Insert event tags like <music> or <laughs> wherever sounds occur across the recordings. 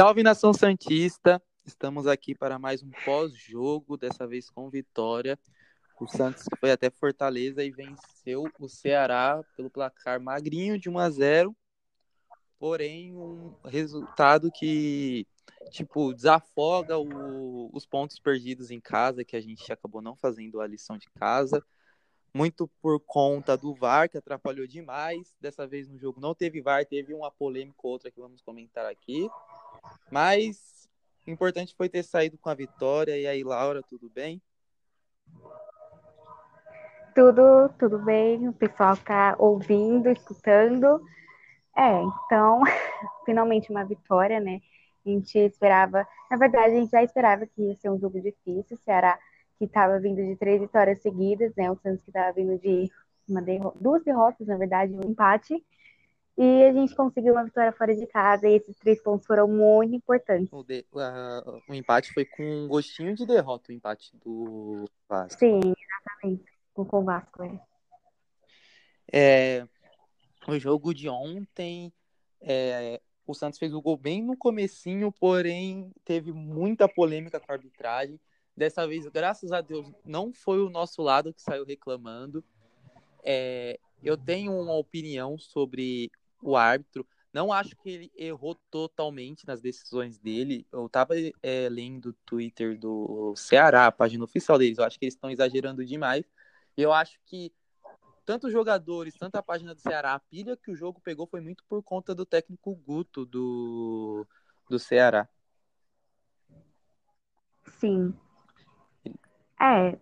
Salve nação Santista! Estamos aqui para mais um pós-jogo, dessa vez com vitória. O Santos foi até Fortaleza e venceu o Ceará pelo placar magrinho de 1 a 0. Porém, um resultado que tipo desafoga o, os pontos perdidos em casa, que a gente acabou não fazendo a lição de casa. Muito por conta do VAR, que atrapalhou demais. Dessa vez no jogo não teve VAR, teve uma polêmica outra que vamos comentar aqui. Mas importante foi ter saído com a vitória. E aí, Laura, tudo bem? Tudo, tudo bem. O pessoal tá ouvindo, escutando. É, então, <laughs> finalmente uma vitória, né? A gente esperava, na verdade, a gente já esperava que ia ser um jogo difícil. O Ceará que estava vindo de três vitórias seguidas, né? O Santos que estava vindo de uma derro duas derrotas, na verdade, um empate. E a gente conseguiu uma vitória fora de casa e esses três pontos foram muito importantes. O, de, uh, o empate foi com um gostinho de derrota, o empate do Vasco. Sim, exatamente. Com o Vasco, é. é. O jogo de ontem, é, o Santos fez o gol bem no comecinho, porém teve muita polêmica com a arbitragem. Dessa vez, graças a Deus, não foi o nosso lado que saiu reclamando. É, eu tenho uma opinião sobre o árbitro. Não acho que ele errou totalmente nas decisões dele. Eu tava é, lendo o Twitter do Ceará, a página oficial deles. Eu acho que eles estão exagerando demais. Eu acho que tanto os jogadores, tanto a página do Ceará, a pilha que o jogo pegou foi muito por conta do técnico Guto do, do Ceará. Sim. É,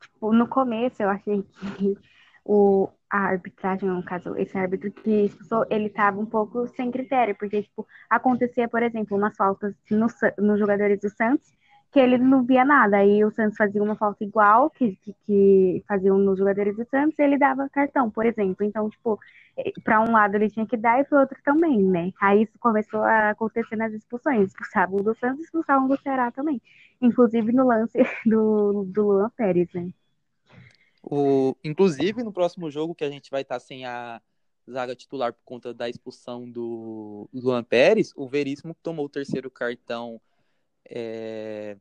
tipo, no começo eu achei que o, a arbitragem, no caso, esse árbitro que expulsou, ele estava um pouco sem critério, porque, tipo, acontecia, por exemplo, umas faltas nos no jogadores do Santos, que ele não via nada, aí o Santos fazia uma falta igual que, que, que faziam nos jogadores do Santos, ele dava cartão, por exemplo, então, tipo, para um lado ele tinha que dar e para o outro também, né, aí isso começou a acontecer nas expulsões, expulsavam do Santos expulsavam do Ceará também, inclusive no lance <laughs> do, do Luan Pérez, né. O, inclusive, no próximo jogo que a gente vai estar sem a zaga titular por conta da expulsão do Luan Pérez, o Veríssimo tomou o terceiro cartão é,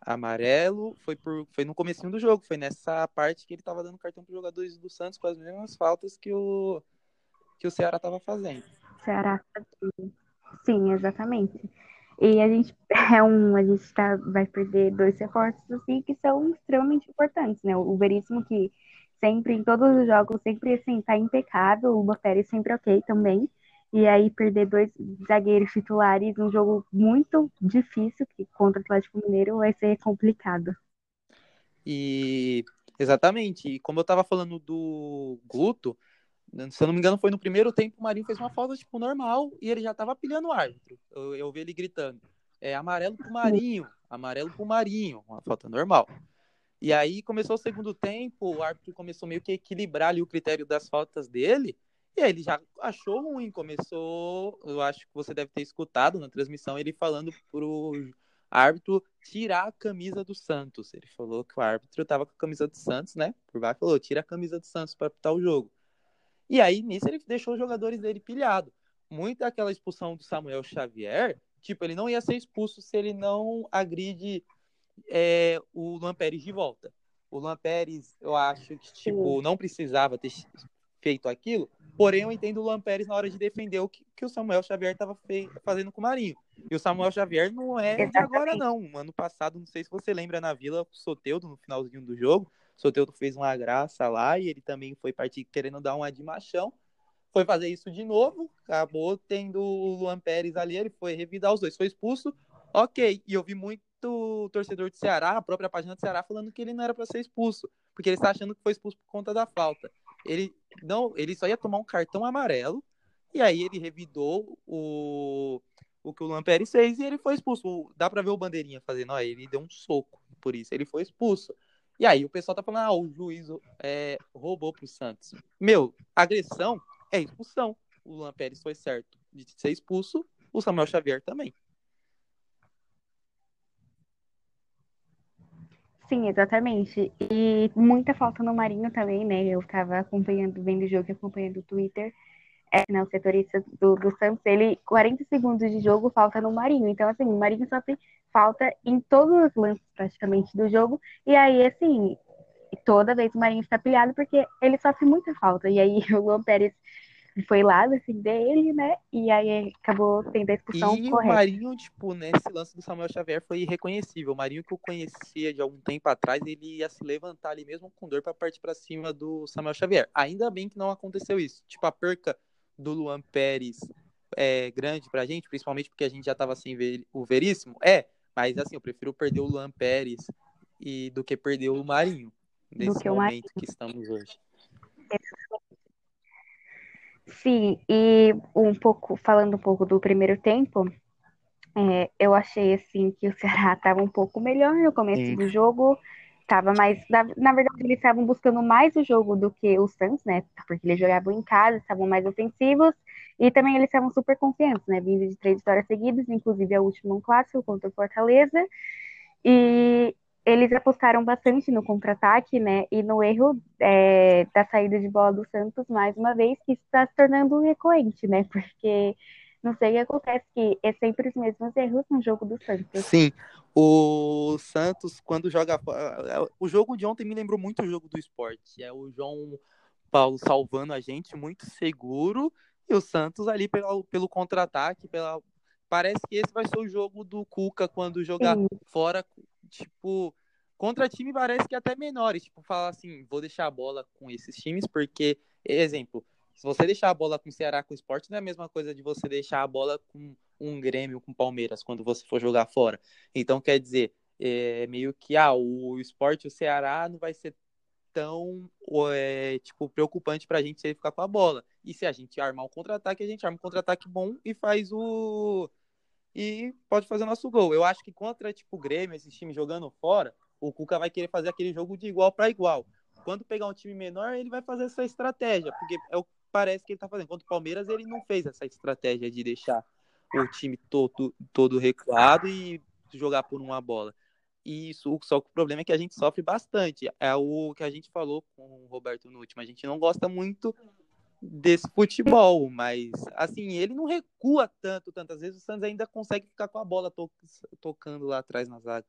amarelo, foi, por, foi no comecinho do jogo, foi nessa parte que ele estava dando cartão para os jogadores do Santos com as mesmas faltas que o, que o Ceará estava fazendo. Ceará, sim, exatamente. E a gente <laughs> é um, a gente tá, vai perder dois reforços assim que são extremamente importantes, né? O Veríssimo que sempre, em todos os jogos, sempre assim, tá impecável, o Botelli sempre ok também. E aí perder dois zagueiros titulares num jogo muito difícil que contra o Atlético Mineiro vai ser complicado. E exatamente, e como eu tava falando do Guto, se eu não me engano, foi no primeiro tempo o Marinho fez uma falta, tipo, normal e ele já tava pilhando o árbitro. Eu, eu vi ele gritando. É amarelo pro Marinho, amarelo pro Marinho, uma falta normal. E aí começou o segundo tempo, o árbitro começou meio que a equilibrar ali o critério das faltas dele. E aí ele já achou ruim, começou, eu acho que você deve ter escutado na transmissão ele falando pro árbitro tirar a camisa do Santos. Ele falou que o árbitro tava com a camisa do Santos, né? Por baixo falou, tira a camisa do Santos para apitar o jogo. E aí, nisso, ele deixou os jogadores dele pilhado. Muito daquela expulsão do Samuel Xavier, tipo, ele não ia ser expulso se ele não agride é, o Luan Pérez de volta. O Luan Pérez, eu acho que, tipo, não precisava ter feito aquilo, porém eu entendo o Luan Pérez na hora de defender o que, que o Samuel Xavier estava fazendo com o Marinho. E o Samuel Xavier não é de agora, não. Ano passado, não sei se você lembra, na Vila, o Soteudo, no finalzinho do jogo, Soteudo fez uma graça lá e ele também foi partir querendo dar uma de machão. Foi fazer isso de novo, acabou tendo o Luan Pérez ali, ele foi revidar os dois, foi expulso, ok. E eu vi muito torcedor de Ceará, a própria página do Ceará, falando que ele não era para ser expulso, porque ele está achando que foi expulso por conta da falta. Ele não, ele só ia tomar um cartão amarelo, e aí ele revidou o, o que o Luan Pérez fez e ele foi expulso. Dá para ver o bandeirinha fazendo, ó, ele deu um soco por isso, ele foi expulso. E aí o pessoal tá falando, ah, o juiz é, roubou pro Santos. Meu, agressão é expulsão. O Luan Pérez foi certo de ser expulso, o Samuel Xavier também. Sim, exatamente. E muita falta no Marinho também, né? Eu tava acompanhando, vendo o jogo e acompanhando o Twitter. É, né, o setorista do, do Santos, ele, 40 segundos de jogo, falta no Marinho. Então, assim, o Marinho só tem falta em todos os lances, praticamente, do jogo. E aí, assim, toda vez o Marinho está pilhado porque ele sofre muita falta. E aí <laughs> o Luan Pérez foi lá defender ele, né? E aí acabou tendo a expulsão e correta. o Marinho, tipo, nesse lance do Samuel Xavier foi irreconhecível. O Marinho que eu conhecia de algum tempo atrás, ele ia se levantar ali mesmo com dor para partir para cima do Samuel Xavier. Ainda bem que não aconteceu isso. Tipo, a perca do Luan Pérez é grande pra gente, principalmente porque a gente já tava sem ver o Veríssimo. É, mas assim, eu prefiro perder o Luan Pérez e do que perder o Marinho nesse momento Marinho. que estamos hoje. Sim, e um pouco, falando um pouco do primeiro tempo, é, eu achei assim que o Ceará <laughs> estava um pouco melhor no começo Sim. do jogo. Tava mais. Na, na verdade, eles estavam buscando mais o jogo do que o Santos, né? Porque eles jogavam em casa, estavam mais ofensivos. E também eles estavam super confiantes, né? Vindo de três vitórias seguidas, inclusive a última um clássico contra o Fortaleza. E eles apostaram bastante no contra-ataque, né? E no erro é, da saída de bola do Santos, mais uma vez, que está se tornando recorrente, né? <laughs> Porque não sei o que acontece, que é sempre os mesmos erros no jogo do Santos. Sim, o Santos, quando joga. O jogo de ontem me lembrou muito o jogo do esporte. É o João Paulo salvando a gente, muito seguro, e o Santos ali pelo, pelo contra-ataque, pela. Parece que esse vai ser o jogo do Cuca quando jogar Sim. fora tipo, contra time parece que até menores, tipo, falar assim, vou deixar a bola com esses times, porque, exemplo, se você deixar a bola com o Ceará, com o esporte, não é a mesma coisa de você deixar a bola com um Grêmio, com o Palmeiras, quando você for jogar fora. Então, quer dizer, é meio que, ah, o esporte, o Ceará não vai ser tão, é, tipo, preocupante pra gente se ele ficar com a bola. E se a gente armar um contra-ataque, a gente arma um contra-ataque bom e faz o e pode fazer nosso gol. Eu acho que contra, tipo, o Grêmio, esses times jogando fora, o Cuca vai querer fazer aquele jogo de igual para igual. Quando pegar um time menor, ele vai fazer essa estratégia, porque é o que parece que ele tá fazendo. Contra o Palmeiras, ele não fez essa estratégia de deixar o time todo, todo recuado e jogar por uma bola. E isso, só que o problema é que a gente sofre bastante. É o que a gente falou com o Roberto no último. A gente não gosta muito desse futebol, mas assim, ele não recua tanto, tantas vezes o Santos ainda consegue ficar com a bola to tocando lá atrás na zaga.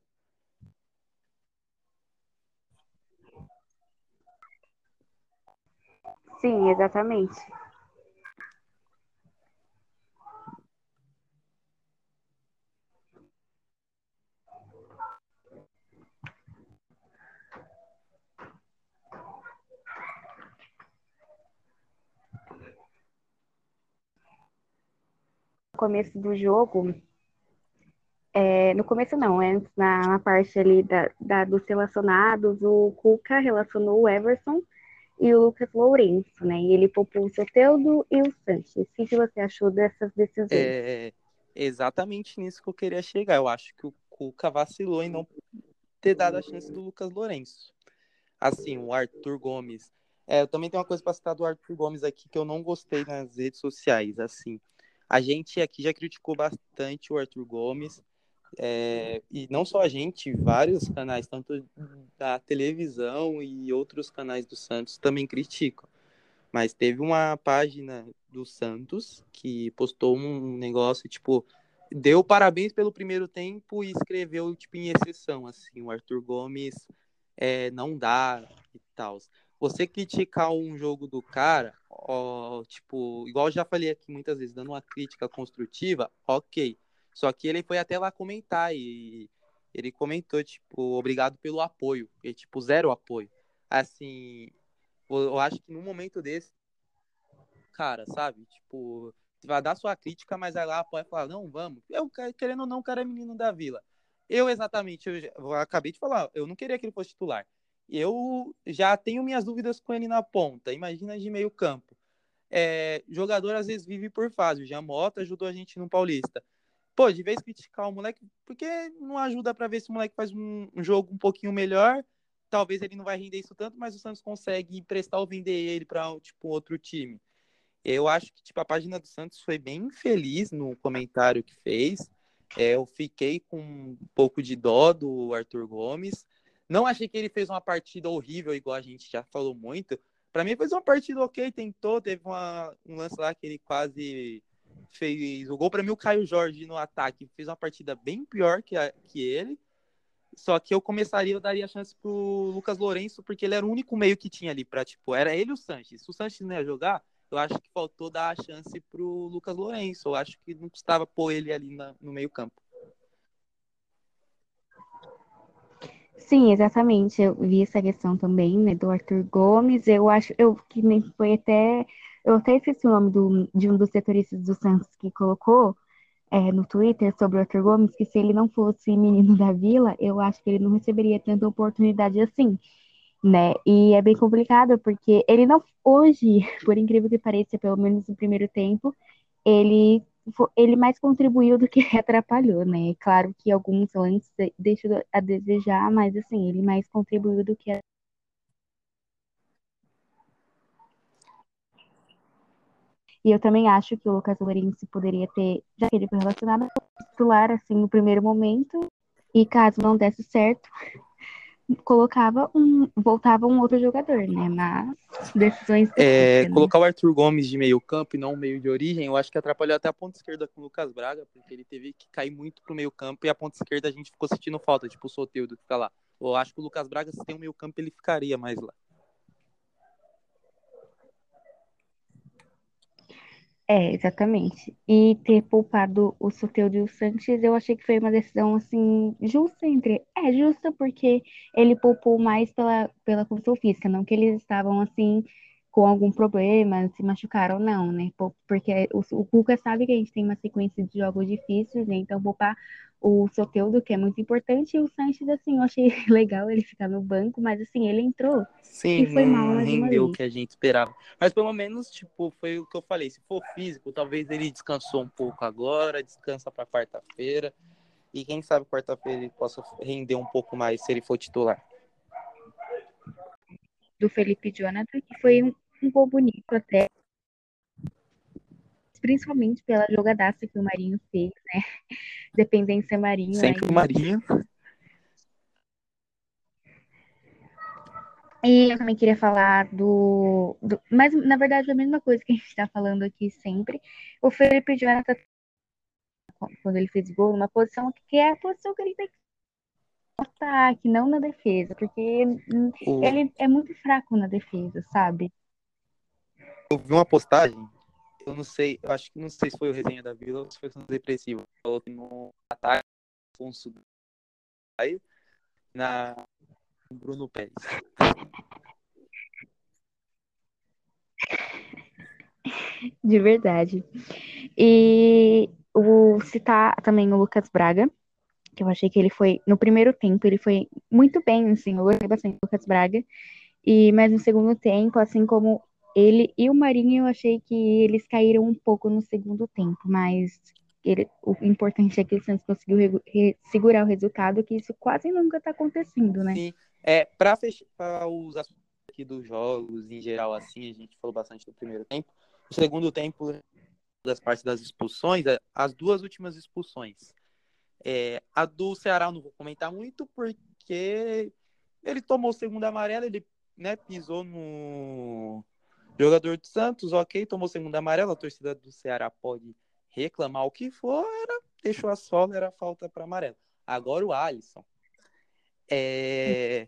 Sim, exatamente. Começo do jogo, é, no começo não, é na, na parte ali da, da, dos relacionados, o Cuca relacionou o Everson e o Lucas Lourenço, né? E ele poupou o Soteldo e o Sanches. O que você achou dessas decisões? É exatamente nisso que eu queria chegar. Eu acho que o Cuca vacilou em não ter dado a chance do Lucas Lourenço. Assim, o Arthur Gomes. É, eu também tenho uma coisa para citar do Arthur Gomes aqui que eu não gostei nas redes sociais. Assim, a gente aqui já criticou bastante o Arthur Gomes, é, e não só a gente, vários canais, tanto da televisão e outros canais do Santos também criticam. Mas teve uma página do Santos que postou um negócio, tipo, deu parabéns pelo primeiro tempo e escreveu, tipo, em exceção, assim, o Arthur Gomes é, não dá e tal você criticar um jogo do cara, ó, tipo, igual eu já falei aqui muitas vezes, dando uma crítica construtiva, ok. Só que ele foi até lá comentar e ele comentou, tipo, obrigado pelo apoio. E, tipo, zero apoio. Assim, eu acho que num momento desse, cara, sabe? Tipo, vai dar sua crítica, mas vai lá apoia e fala, não, vamos. Eu, querendo ou não, o cara é menino da vila. Eu, exatamente, eu, eu acabei de falar, eu não queria que ele fosse titular eu já tenho minhas dúvidas com ele na ponta. Imagina de meio campo. É, jogador às vezes vive por fase. O Jamota ajudou a gente no Paulista. Pô, de vez criticar o moleque, porque não ajuda para ver se o moleque faz um, um, jogo um pouquinho melhor. talvez ele não vai render isso tanto, mas o Santos consegue emprestar ou vender ele para tipo outro time. Eu acho que tipo a página do Santos foi bem feliz no comentário que fez. É, eu fiquei com um pouco de dó do Arthur Gomes. Não achei que ele fez uma partida horrível, igual a gente já falou muito. Para mim, fez uma partida ok, tentou. Teve uma, um lance lá que ele quase fez o gol. Para mim, o Caio Jorge no ataque fez uma partida bem pior que, a, que ele. Só que eu começaria, eu daria chance pro Lucas Lourenço, porque ele era o único meio que tinha ali para tipo, era ele e o Sanches. Se o Sanches não ia jogar, eu acho que faltou dar a chance pro Lucas Lourenço. Eu acho que não custava pôr ele ali na, no meio-campo. Sim, exatamente. Eu vi essa questão também, né, do Arthur Gomes. Eu acho eu que nem foi até eu até esqueci o nome do, de um dos setoristas do Santos que colocou é, no Twitter sobre o Arthur Gomes que se ele não fosse menino da Vila, eu acho que ele não receberia tanta oportunidade assim né? E é bem complicado porque ele não hoje, <laughs> por incrível que pareça, pelo menos no primeiro tempo, ele ele mais contribuiu do que <laughs> atrapalhou, né? Claro que alguns lances deixam a desejar, mas assim, ele mais contribuiu do que E eu também acho que o Lucas Lourenço poderia ter, já que ele foi relacionado, titular assim no primeiro momento. E caso não desse certo, colocava um, voltava um outro jogador, né? Mas decisões. É, né? Colocar o Arthur Gomes de meio campo e não meio de origem, eu acho que atrapalhou até a ponta esquerda com o Lucas Braga, porque ele teve que cair muito pro meio campo e a ponta esquerda a gente ficou sentindo falta, tipo o Soteudo que fica lá. Eu acho que o Lucas Braga, se tem um meio campo, ele ficaria mais lá. É, exatamente. E ter poupado o Soteldo e o Sanches, eu achei que foi uma decisão, assim, justa entre... É, justa porque ele poupou mais pela, pela física, não que eles estavam, assim, com algum problema, se machucaram, não, né? Porque o, o Cuca sabe que a gente tem uma sequência de jogos difíceis, né? Então, poupar o Soteudo, que é muito importante, e o Sanches, assim, eu achei <laughs> legal ele ficar no banco, mas assim, ele entrou Sim, e foi mal rendeu o que a gente esperava. Mas pelo menos, tipo, foi o que eu falei, se for físico, talvez ele descansou um pouco agora, descansa para quarta-feira, e quem sabe quarta-feira ele possa render um pouco mais se ele for titular. Do Felipe Jonathan, que foi um, um gol bonito até, principalmente pela jogadaça que o Marinho fez, né? <laughs> Dependência Marinho. Sempre aí. o Marinho. E eu também queria falar do, do, Mas, na verdade, a mesma coisa que a gente está falando aqui sempre. O Felipe Jonathan, quando ele fez gol, numa posição que é a posição que ele tem que ataque, não na defesa, porque ele é muito fraco na defesa, sabe? Eu vi uma postagem eu não sei, eu acho que não sei se foi o Resenha da Vila ou se foi o Depressivo. Falou que no ataque, Afonso aí na Bruno Pérez. De verdade. E o citar também o Lucas Braga, que eu achei que ele foi, no primeiro tempo, ele foi muito bem, assim, eu gostei bastante do Lucas Braga. E, mas no segundo tempo, assim como ele e o Marinho, eu achei que eles caíram um pouco no segundo tempo, mas ele, o importante é que o Santos conseguiu re, re, segurar o resultado, que isso quase nunca está acontecendo, né? Sim, é, para fechar os assuntos aqui dos jogos, em geral, assim, a gente falou bastante do primeiro tempo. O segundo tempo, das partes das expulsões, as duas últimas expulsões. É, a do Ceará eu não vou comentar muito, porque ele tomou o segundo amarelo, ele né, pisou no, Jogador do Santos, ok, tomou segunda amarela, a torcida do Ceará pode reclamar o que for, era, deixou a sola, era falta para amarelo. Agora o Alisson. É...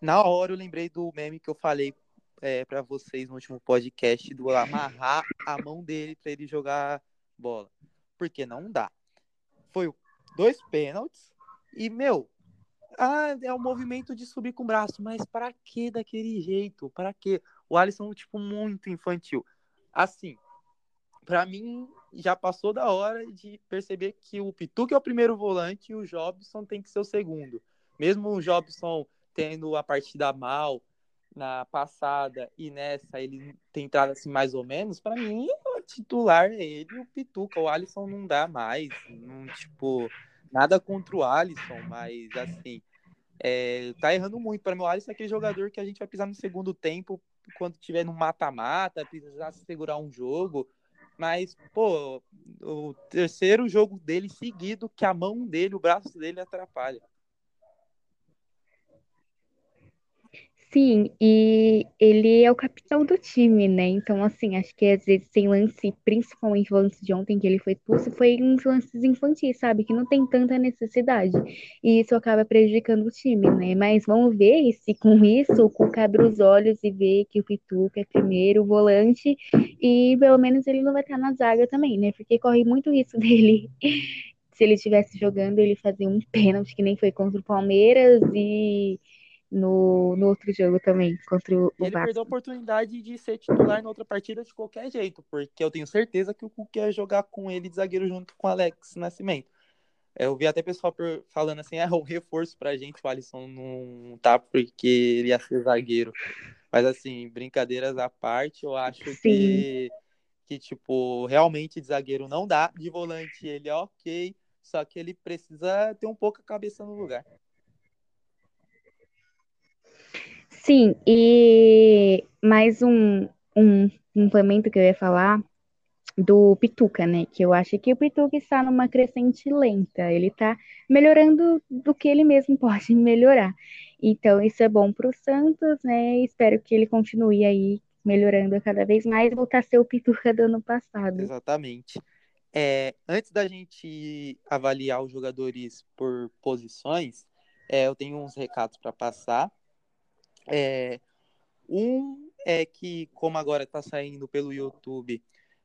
Na hora eu lembrei do meme que eu falei é, para vocês no último podcast do amarrar a mão dele para ele jogar bola. Porque não dá. Foi dois pênaltis e, meu, ah, é o movimento de subir com o braço, mas para que daquele jeito? Para que? O Alisson, tipo, muito infantil. Assim, para mim, já passou da hora de perceber que o Pituca é o primeiro volante e o Jobson tem que ser o segundo. Mesmo o Jobson tendo a partida mal na passada e nessa ele tem entrado assim mais ou menos, para mim titular é ele e o Pituca. O Alisson não dá mais, não, tipo, nada contra o Alisson, mas assim, É, tá errando muito. Para meu Alisson é aquele jogador que a gente vai pisar no segundo tempo quando tiver no mata-mata, precisar segurar um jogo. Mas, pô, o terceiro jogo dele seguido que a mão dele, o braço dele atrapalha. Sim, e ele é o capitão do time, né? Então, assim, acho que às vezes tem lance, principalmente o lance de ontem que ele foi expulso, foi uns lances infantis, sabe? Que não tem tanta necessidade. E isso acaba prejudicando o time, né? Mas vamos ver se com isso o Cuca abre os olhos e vê que o Pituca é primeiro volante e pelo menos ele não vai estar na zaga também, né? Porque corre muito risco <laughs> dele se ele estivesse jogando, ele fazia um pênalti que nem foi contra o Palmeiras e no, no outro jogo também, contra o, Ele Vasco. perdeu a oportunidade de ser titular na outra partida de qualquer jeito, porque eu tenho certeza que o Cuca ia jogar com ele de zagueiro junto com o Alex Nascimento. Eu vi até pessoal falando assim, é um reforço pra gente, o Alisson não tá porque ele ia ser zagueiro. Mas assim, brincadeiras à parte, eu acho que, que, tipo, realmente de zagueiro não dá. De volante ele é ok, só que ele precisa ter um pouco a cabeça no lugar. Sim, e mais um, um complemento que eu ia falar do Pituca, né? Que eu acho que o Pituca está numa crescente lenta. Ele está melhorando do que ele mesmo <laughs> pode melhorar. Então, isso é bom para o Santos, né? Espero que ele continue aí melhorando cada vez mais voltar a ser o Pituca do ano passado. Exatamente. É, antes da gente avaliar os jogadores por posições, é, eu tenho uns recados para passar. É, um é que, como agora está saindo pelo YouTube,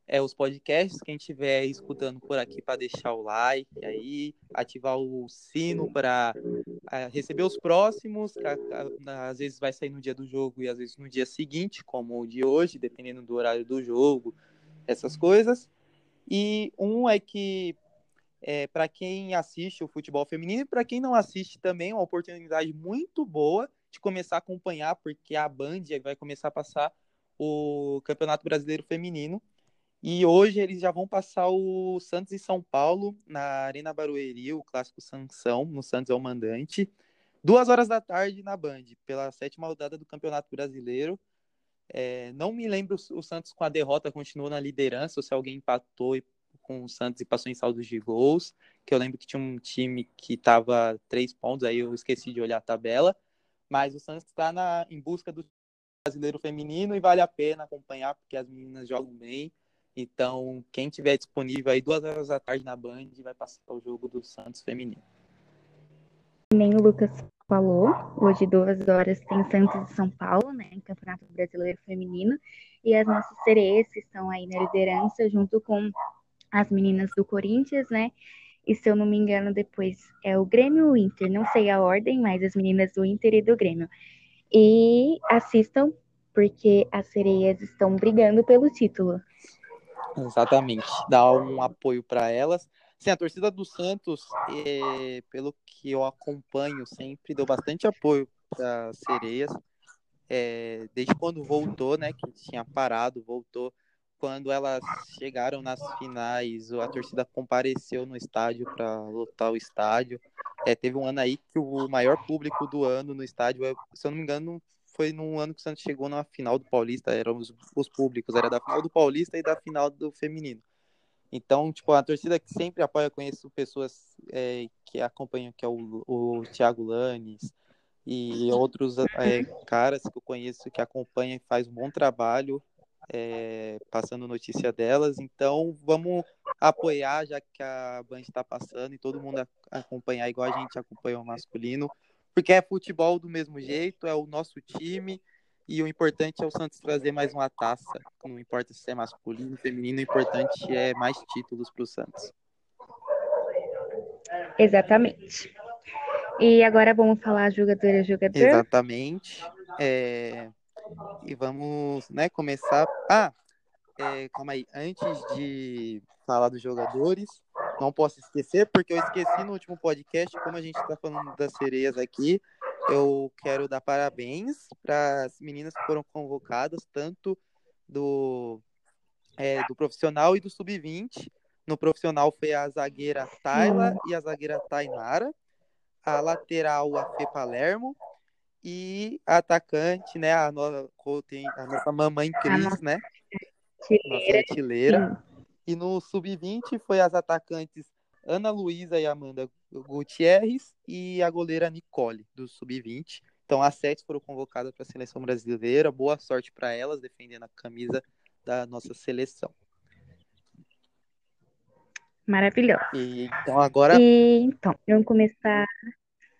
é os podcasts, quem estiver escutando por aqui para deixar o like aí, ativar o sino para receber os próximos, às vezes vai sair no dia do jogo e às vezes no dia seguinte, como o de hoje, dependendo do horário do jogo, essas coisas. E um é que é, para quem assiste o futebol feminino e para quem não assiste também, é uma oportunidade muito boa de começar a acompanhar, porque a Band vai começar a passar o Campeonato Brasileiro Feminino. E hoje eles já vão passar o Santos e São Paulo na Arena Barueri, o clássico Sansão, no Santos é o mandante. Duas horas da tarde na Band, pela sétima rodada do Campeonato Brasileiro. É, não me lembro o Santos com a derrota continuou na liderança, ou se alguém empatou com o Santos e passou em saldos de gols. Que eu lembro que tinha um time que estava três pontos, aí eu esqueci de olhar a tabela. Mas o Santos está em busca do brasileiro feminino e vale a pena acompanhar, porque as meninas jogam bem. Então, quem tiver disponível aí duas horas da tarde na Band vai passar o jogo do Santos feminino. Nem o Lucas falou, hoje duas horas tem Santos e São Paulo, né, em Campeonato Brasileiro Feminino, e as nossas sereias estão aí na liderança junto com as meninas do Corinthians, né, e se eu não me engano, depois é o Grêmio e o Inter. Não sei a ordem, mas as meninas do Inter e do Grêmio. E assistam, porque as sereias estão brigando pelo título. Exatamente. Dá um apoio para elas. Sim, a torcida do Santos, é, pelo que eu acompanho sempre, deu bastante apoio para as sereias. É, desde quando voltou, né? Que tinha parado, voltou quando elas chegaram nas finais, a torcida compareceu no estádio para lotar o estádio. É, teve um ano aí que o maior público do ano no estádio, é, se eu não me engano, foi num ano que o Santos chegou na final do Paulista, eram os, os públicos, era da final do Paulista e da final do feminino. Então, tipo, a torcida que sempre apoia, conheço pessoas é, que acompanham, que é o, o Thiago Lanes e outros é, caras que eu conheço que acompanham e faz um bom trabalho é, passando notícia delas. Então, vamos apoiar, já que a Band está passando e todo mundo acompanhar igual a gente acompanha o masculino, porque é futebol do mesmo jeito, é o nosso time. E o importante é o Santos trazer mais uma taça. Não importa se é masculino, ou feminino, o importante é mais títulos para o Santos. Exatamente. E agora vamos falar jogador a jogador? Exatamente. É... E vamos, né, começar. Ah, é, calma aí. Antes de falar dos jogadores, não posso esquecer, porque eu esqueci no último podcast, como a gente está falando das sereias aqui, eu quero dar parabéns para as meninas que foram convocadas, tanto do, é, do profissional e do sub-20. No profissional foi a zagueira Tayla e a zagueira Tainara. a lateral, a Fê Palermo, e a atacante, né, a nossa, a nossa mamãe Cris, né? Nossa artilheira. E no sub-20 foi as atacantes Ana Luísa e Amanda Gutierrez e a goleira Nicole, do sub-20. Então, as sete foram convocadas para a seleção brasileira. Boa sorte para elas, defendendo a camisa da nossa seleção. Maravilhoso. E, então, agora. E, então, vamos começar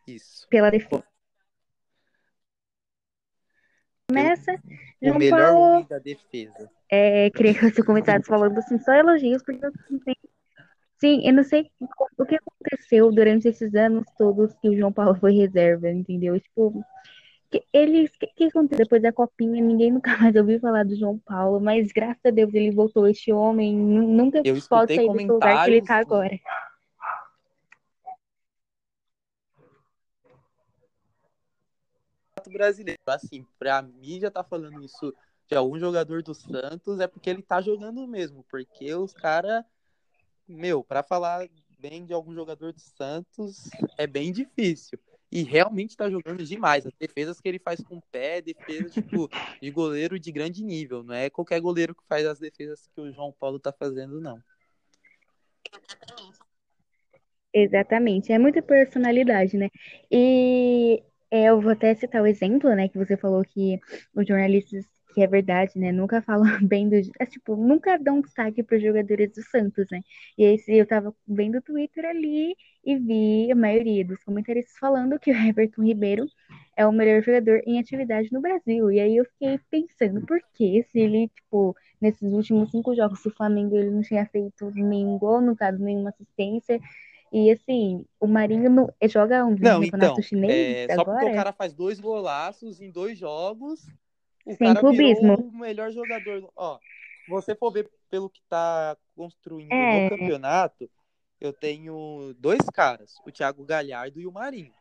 Isso. pela defesa. Começa. O João melhor Paulo, da defesa. É, queria que você começasse falando assim, só elogios, porque eu não sei. Sim, eu não sei o que aconteceu durante esses anos todos que o João Paulo foi reserva, entendeu? Tipo, eles, que, que aconteceu depois da copinha? Ninguém nunca mais ouviu falar do João Paulo, mas graças a Deus ele voltou. Este homem nunca eu pode sair do lugar que ele tá agora. Brasileiro. Assim, pra mim já tá falando isso de algum jogador do Santos, é porque ele tá jogando mesmo. Porque os caras, meu, para falar bem de algum jogador do Santos é bem difícil. E realmente tá jogando demais. As defesas que ele faz com o pé, defesa tipo, <laughs> de goleiro de grande nível. Não é qualquer goleiro que faz as defesas que o João Paulo tá fazendo, não. Exatamente, é muita personalidade, né? E é, eu vou até citar o exemplo, né, que você falou que os jornalistas, que é verdade, né, nunca <laughs> falam bem do, é, tipo, nunca dão destaque para os jogadores do Santos, né? E aí eu tava vendo o Twitter ali e vi a maioria dos comentaristas falando que o Everton Ribeiro é o melhor jogador em atividade no Brasil. E aí eu fiquei pensando, por que se ele, tipo, nesses últimos cinco jogos do Flamengo ele não tinha feito nenhum gol, não dado nenhuma assistência, e assim, o Marinho joga um não, campeonato então, chinês é, Só porque o cara faz dois golaços em dois jogos, o Sem cara clubismo. virou o melhor jogador. Ó, você for ver pelo que tá construindo é... no campeonato, eu tenho dois caras, o Thiago Galhardo e o Marinho.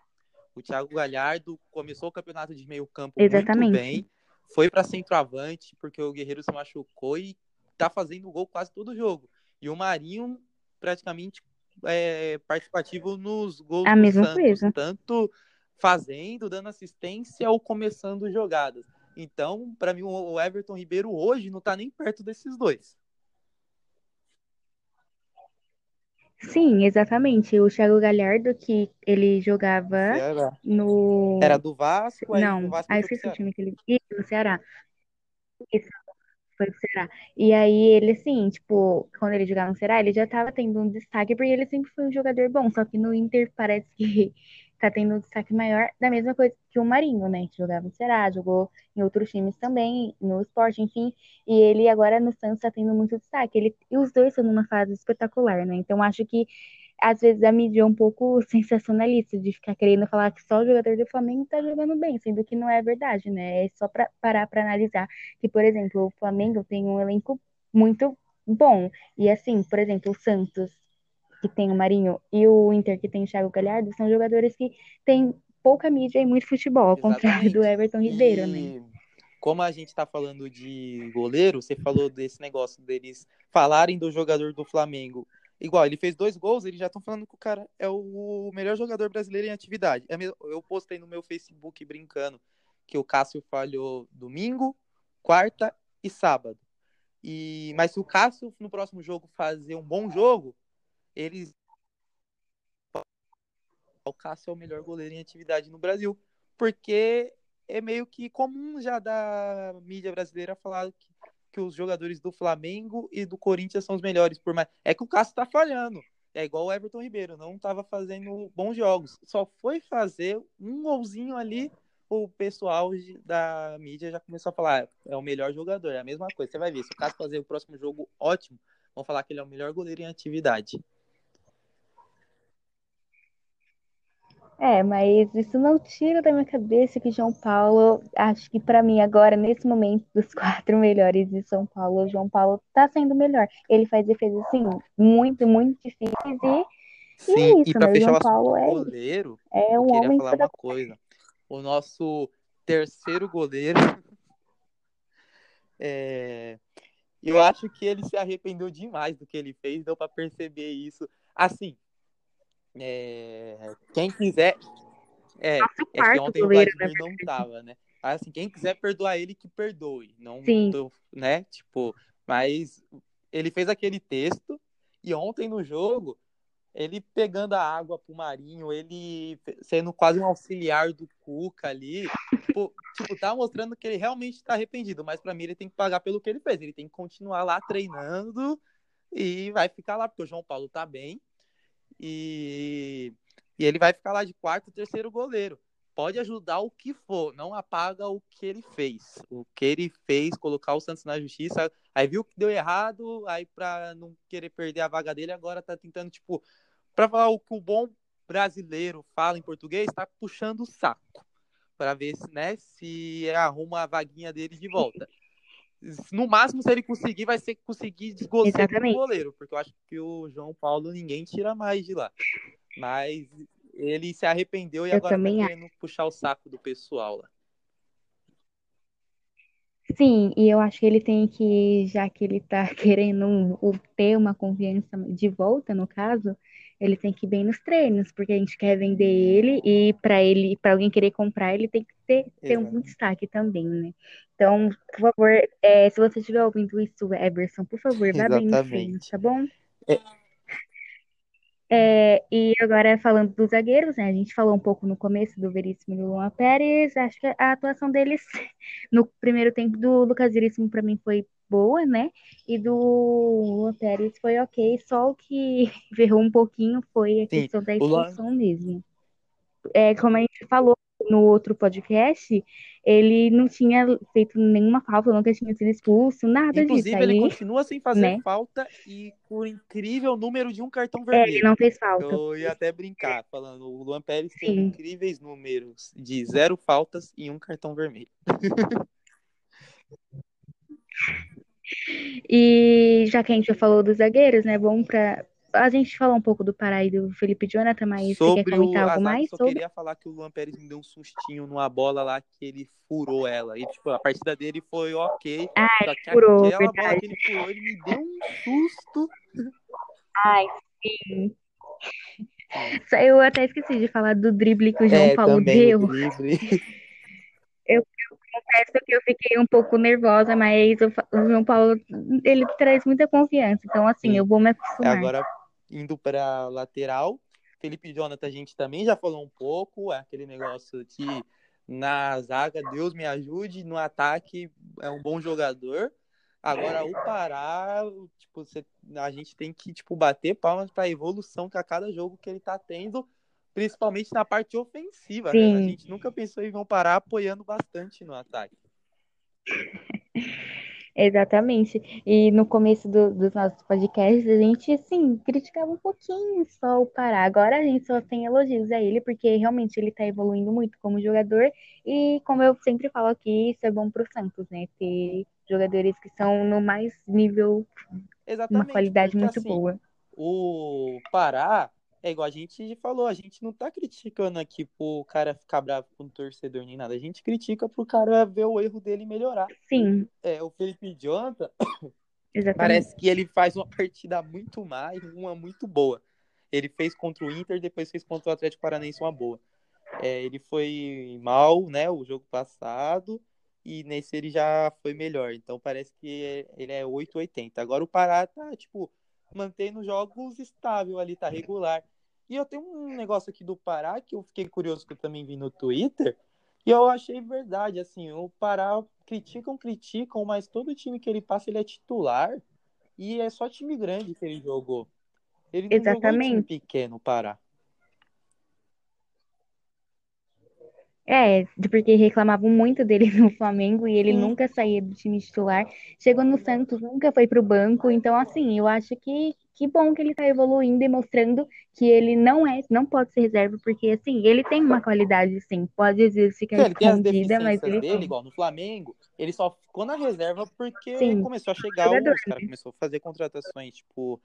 O Thiago Galhardo começou o campeonato de meio campo Exatamente. muito bem, foi para centroavante porque o Guerreiro se machucou e tá fazendo gol quase todo jogo. E o Marinho praticamente é, participativo nos gols a mesma Santos, coisa. tanto fazendo, dando assistência ou começando jogadas. Então, para mim, o Everton Ribeiro hoje não está nem perto desses dois. Sim, exatamente. O Thiago Galhardo, que ele jogava Era. no. Era do Vasco? Não, do Vasco aí esqueci o time que ele. Isso, no Ceará. Isso. Foi pro Ceará. E aí ele, assim, tipo, quando ele jogava no Ceará, ele já tava tendo um destaque, porque ele sempre foi um jogador bom, só que no Inter parece que <laughs> tá tendo um destaque maior da mesma coisa que o Marinho, né? Que jogava no Ceará, jogou em outros times também, no esporte, enfim. E ele agora no Santos tá tendo muito destaque. Ele, e os dois estão numa fase espetacular, né? Então acho que às vezes a mídia é um pouco sensacionalista de ficar querendo falar que só o jogador do Flamengo está jogando bem, sendo que não é verdade, né? É só para parar para analisar que, por exemplo, o Flamengo tem um elenco muito bom. E assim, por exemplo, o Santos, que tem o Marinho, e o Inter, que tem o Thiago Galhardo, são jogadores que têm pouca mídia e muito futebol, ao contrário do Everton Ribeiro, e... né? Como a gente está falando de goleiro, você falou desse negócio deles falarem do jogador do Flamengo Igual, ele fez dois gols, eles já estão falando que o cara é o melhor jogador brasileiro em atividade. É eu postei no meu Facebook brincando que o Cássio falhou domingo, quarta e sábado. E mas se o Cássio no próximo jogo fazer um bom jogo, eles o Cássio é o melhor goleiro em atividade no Brasil, porque é meio que comum já da mídia brasileira falar que que os jogadores do Flamengo e do Corinthians são os melhores, por mais. É que o Cássio tá falhando. É igual o Everton Ribeiro, não estava fazendo bons jogos. Só foi fazer um golzinho ali, o pessoal da mídia já começou a falar, ah, é o melhor jogador, é a mesma coisa. Você vai ver, se o Cássio fazer o próximo jogo ótimo, vão falar que ele é o melhor goleiro em atividade. É, mas isso não tira da minha cabeça que João Paulo, acho que para mim agora, nesse momento, dos <laughs> quatro melhores de São Paulo, o João Paulo tá sendo melhor. Ele faz defesas, assim, muito, muito difíceis e, Sim, e é isso, e pra né? fechar João o Paulo é, goleiro, é um eu queria homem falar uma coisa. O nosso terceiro goleiro, <laughs> é... eu acho que ele se arrependeu demais do que ele fez, deu para perceber isso. Assim, É, quem quiser. É, é que ontem o Vladimir né? não tava, né? Assim, quem quiser perdoar ele, que perdoe. Não, Sim. tô, né? Tipo, mas ele fez aquele texto e ontem no jogo, ele pegando a água pro Marinho, ele sendo quase um auxiliar do Cuca ali, tipo, tipo, tá mostrando que ele realmente tá arrependido, mas pra mim ele tem que pagar pelo que ele fez, ele tem que continuar lá treinando e vai ficar lá, porque o João Paulo tá bem e, e ele vai ficar lá de quarto, terceiro goleiro. Pode ajudar o que for, não apaga o que ele fez. O que ele fez, colocar o Santos na justiça, aí viu que deu errado, aí pra não querer perder a vaga dele, agora tá tentando, tipo, pra falar o que o bom brasileiro fala em português, tá puxando o saco. Pra ver se, né, se arruma a vaguinha dele de volta. <laughs> No máximo, se ele conseguir, vai ser conseguir desgostar do goleiro, porque eu acho que o João Paulo ninguém tira mais de lá. Mas ele se arrependeu e Eu agora tá querendo puxar o saco do pessoal lá. Sim, e eu acho que ele tem que, já que ele tá <laughs> querendo ter uma confiança de volta, no caso, ele tem que ir bem nos treinos, porque a gente quer vender ele e para ele, para alguém querer comprar, ele tem que ter, ter um destaque também, né? Então, por favor, é, se você estiver ouvindo isso, Eberson, por favor, vá bem nos treinos, Exatamente. tá bom? É. É, e agora falando dos zagueiros, né? A gente falou um pouco no começo do Veríssimo e do Luan Pérez. Acho que a atuação deles <laughs> no primeiro tempo do Lucas Veríssimo para mim foi boa, né? E do Luan Pérez foi ok. Só o que <laughs> ferrou um pouquinho foi a Sim, questão da o Luan- expulsão mesmo. É, como a gente falou no outro podcast, ele não tinha feito nenhuma falta, nunca tinha sido expulso, nada disso. Inclusive, ele continua sem fazer né? falta e por incrível número de um cartão é, ele vermelho. não fez falta. Eu ia até brincar, falando, o Luan Pérez tem Sim. incríveis números de zero faltas e um cartão vermelho. E já que a gente já falou dos zagueiros, né? Vamos pra. A gente falou um pouco do Pará e do Felipe Jonathan, mas você quer Sobre o comentar algo mais só sobre? queria falar que o Luan Pérez me deu um sustinho numa bola lá que ele furou ela. E, tipo, a partida dele foi ok. Ah, que furou, aquela bola verdade. que ele furou, ele me deu um susto. Ai, sim. Eu até esqueci de falar do drible que o João É, Paulo deu. o drible. <laughs> Confesso que eu fiquei um pouco nervosa, mas o, o João Paulo, ele traz muita confiança. Então, assim, Sim. eu vou me É, acostumar. Agora, indo para lateral, Felipe Jonathan, a gente também já falou um pouco, é aquele negócio de na zaga, Deus me ajude, no ataque é um bom jogador. Agora, o Pará, tipo, você- a gente tem que tipo, bater palmas para a evolução que a cada jogo que ele tá tendo, principalmente na parte ofensiva, né? A gente nunca pensou em ver o Pará apoiando bastante no ataque. <laughs> Exatamente. E no começo do- dos nossos podcasts, a gente, assim, criticava um pouquinho só o Pará. Agora a gente só tem elogios a ele, porque realmente ele tá evoluindo muito como jogador. E como eu sempre falo aqui, isso é bom pro Santos, né? Ter jogadores que são no mais nível, uma Exatamente, qualidade porque muito assim, boa. o Pará, é igual a gente falou, a gente não tá criticando aqui pro cara ficar bravo com o torcedor nem nada. A gente critica pro cara ver o erro dele melhorar. Sim, É, o Felipe Jonathan, <coughs> exatamente. parece que ele faz uma partida muito má e uma muito boa. Ele fez contra o Inter, depois fez contra o Atlético Paranaense uma boa. É, ele foi mal, né, o jogo passado, e nesse ele já foi melhor. Então parece que ele é 880. Agora o Pará tá, tipo, mantendo jogos estável ali, tá regular. E eu tenho um negócio aqui do Pará que eu fiquei curioso que eu também vi no Twitter, e eu achei verdade, assim, o Pará criticam, criticam, mas todo time que ele passa ele é titular, e é só time grande que ele jogou. Ele não jogou em time Exatamente. pequeno, o Pará. É, porque reclamavam muito dele <laughs> no Flamengo e ele Sim. nunca saía do time titular. Chegou no Santos, nunca foi pro banco. Então, assim, eu acho que que bom que ele tá evoluindo e mostrando que ele não é, não pode ser reserva, porque assim, ele tem uma qualidade, sim. Pode às vezes ficar Sim, ele escondida, mas ele dele, igual no Flamengo, ele só ficou na reserva porque Sim, começou a chegar jogador, os caras começou a fazer contratações, tipo,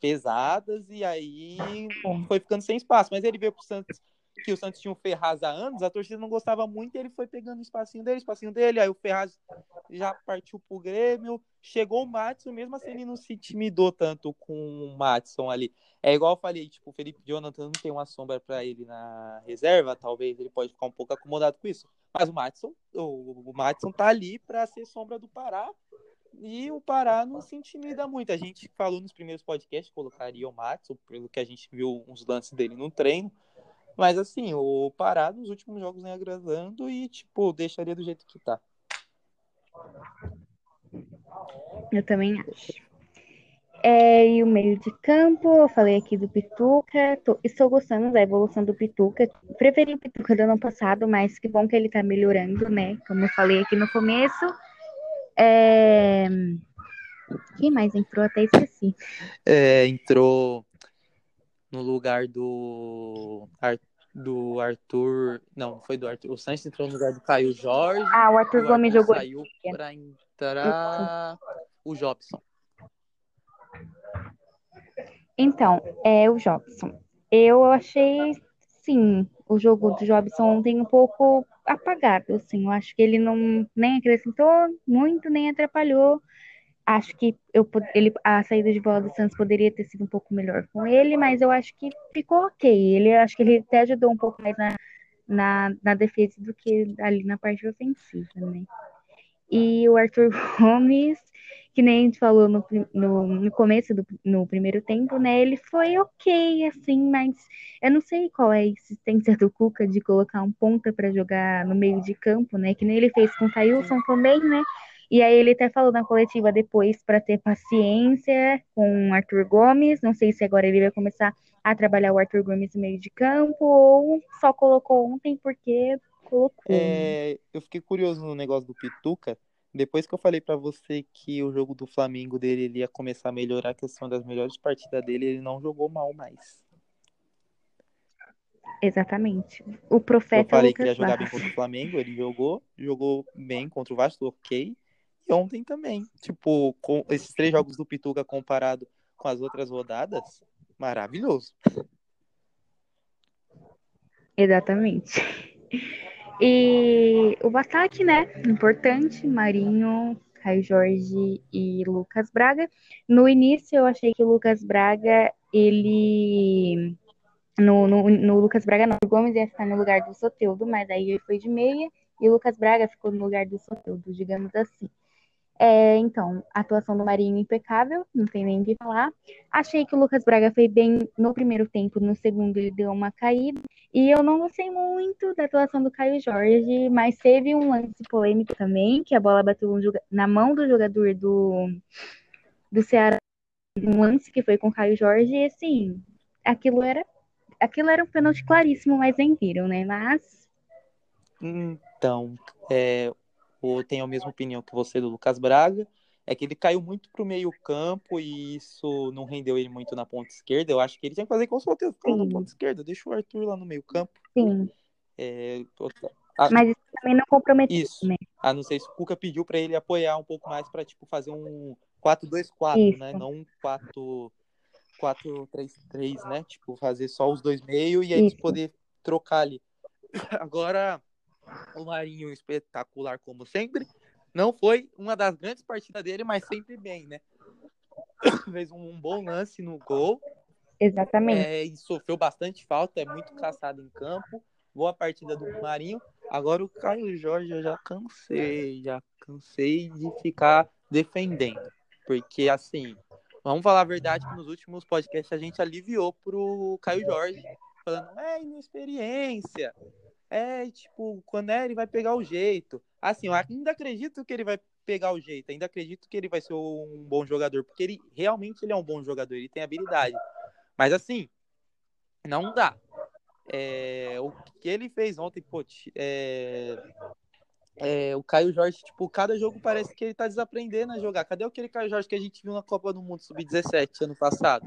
pesadas, e aí É. foi ficando sem espaço. Mas ele veio pro Santos que o Santos tinha o Ferraz há anos, a torcida não gostava muito e ele foi pegando o espacinho dele, o espacinho dele, aí o Ferraz já partiu pro Grêmio, chegou o Matson, mesmo assim ele não se intimidou tanto com o Matson ali. É igual eu falei, tipo, o Felipe Jonathan não tem uma sombra para ele na reserva, talvez ele pode ficar um pouco acomodado com isso. Mas o Matson, o, Matson tá ali para ser sombra do Pará, e o Pará não se intimida muito. A gente falou nos primeiros podcasts, colocaria o Matson, pelo que a gente viu uns lances dele no treino. Mas assim, o Pará nos últimos jogos vem agradando e, tipo, deixaria do jeito que tá. Eu também acho. É, e o meio de campo, eu falei aqui do Pituca. Tô, estou gostando da evolução do Pituca. Preferi o Pituca do ano passado, mas que bom que ele tá melhorando, né? Como eu falei aqui no começo. É... Quem mais entrou? Até esqueci. É, entrou no lugar do, do Arthur. Não, foi do Arthur. O Santos entrou no lugar do Caio Jorge. Ah, o Arthur Gomes jogou. Saiu para entrar o Jobson. Então, é o Jobson. Eu achei, sim, o jogo do Jobson ontem um pouco apagado, assim. Eu acho que ele não nem acrescentou muito, nem atrapalhou. Acho que eu, ele, a saída de bola do Santos poderia ter sido um pouco melhor com ele, mas eu acho que ficou ok. Ele acho que ele até ajudou um pouco mais na, na, na defesa do que ali na parte ofensiva, né? E o Arthur <laughs> Gomes, que nem a gente falou no, no, no começo do no primeiro tempo, né? Ele foi ok, assim, mas eu não sei qual é a insistência do Cuca de colocar um ponta para jogar no meio de campo, né? Que nem ele fez com o Thailson também, né? E aí ele até falou na coletiva depois para ter paciência com o Arthur Gomes. Não sei se agora ele vai começar a trabalhar o Arthur Gomes no meio de campo ou só colocou ontem porque colocou. Né? É, eu fiquei curioso no negócio do Pituca. Depois que eu falei para você que o jogo do Flamengo dele ele ia começar a melhorar, que é uma das melhores partidas dele, ele não jogou mal mais. Exatamente. O profeta. Eu falei Lucas que ia jogar bem contra o Flamengo, ele jogou, jogou bem contra o Vasco, ok. E ontem também. Tipo, com esses três jogos do Pituca comparado com as outras rodadas, maravilhoso. Exatamente. E o ataque, né? Importante, Marinho, Caio Jorge e Lucas Braga. No início eu achei que o Lucas Braga, ele. No, no, no Lucas Braga, não, o Gomes ia ficar no lugar do Soteudo, mas aí ele foi de meia e o Lucas Braga ficou no lugar do Soteudo, digamos assim. É, então, atuação do Marinho impecável, não tem nem o que falar. Achei que o Lucas Braga foi bem no primeiro tempo, no segundo ele deu uma caída. E eu não gostei muito da atuação do Caio Jorge, mas teve um lance polêmico também, que a bola bateu na mão do jogador do, do Ceará. Um lance que foi com o Caio Jorge, e assim, aquilo era, aquilo era um pênalti claríssimo, mas nem viram, né? Mas. Então, é, ou tenho a mesma opinião que você do Lucas Braga, é que ele caiu muito pro meio campo e isso não rendeu ele muito na ponta esquerda. Eu acho que ele tinha que fazer com o ficar na ponta esquerda, deixa o Arthur lá no meio campo. Sim. É, a... Mas isso também não comprometeu. Isso. Né? A não ser se o Cuca pediu para ele apoiar um pouco mais para tipo fazer um 4-2-4, né? Não um 4 4-3-3, né? Tipo, fazer só os dois meio e aí poder trocar ali. Agora, o Marinho espetacular como sempre. Não foi uma das grandes partidas dele, mas sempre bem, né? <coughs> Fez um bom lance no gol. Exatamente. É, e sofreu bastante falta, é muito caçado em campo. Boa partida do Marinho. Agora o Caio Jorge eu já cansei, já cansei de ficar defendendo. Porque assim, vamos falar a verdade que nos últimos podcasts a gente aliviou pro Caio Jorge, falando, é inexperiência, é, tipo, quando é, ele vai pegar o jeito. Assim, eu ainda acredito que ele vai pegar o jeito, ainda acredito que ele vai ser um bom jogador, porque ele realmente ele é um bom jogador, ele tem habilidade. Mas assim, não dá. É, o que ele fez ontem, pô, é, é, o Caio Jorge, tipo, cada jogo parece que ele tá desaprendendo a jogar. Cadê aquele Caio Jorge que a gente viu na Copa do Mundo Sub-17 ano passado?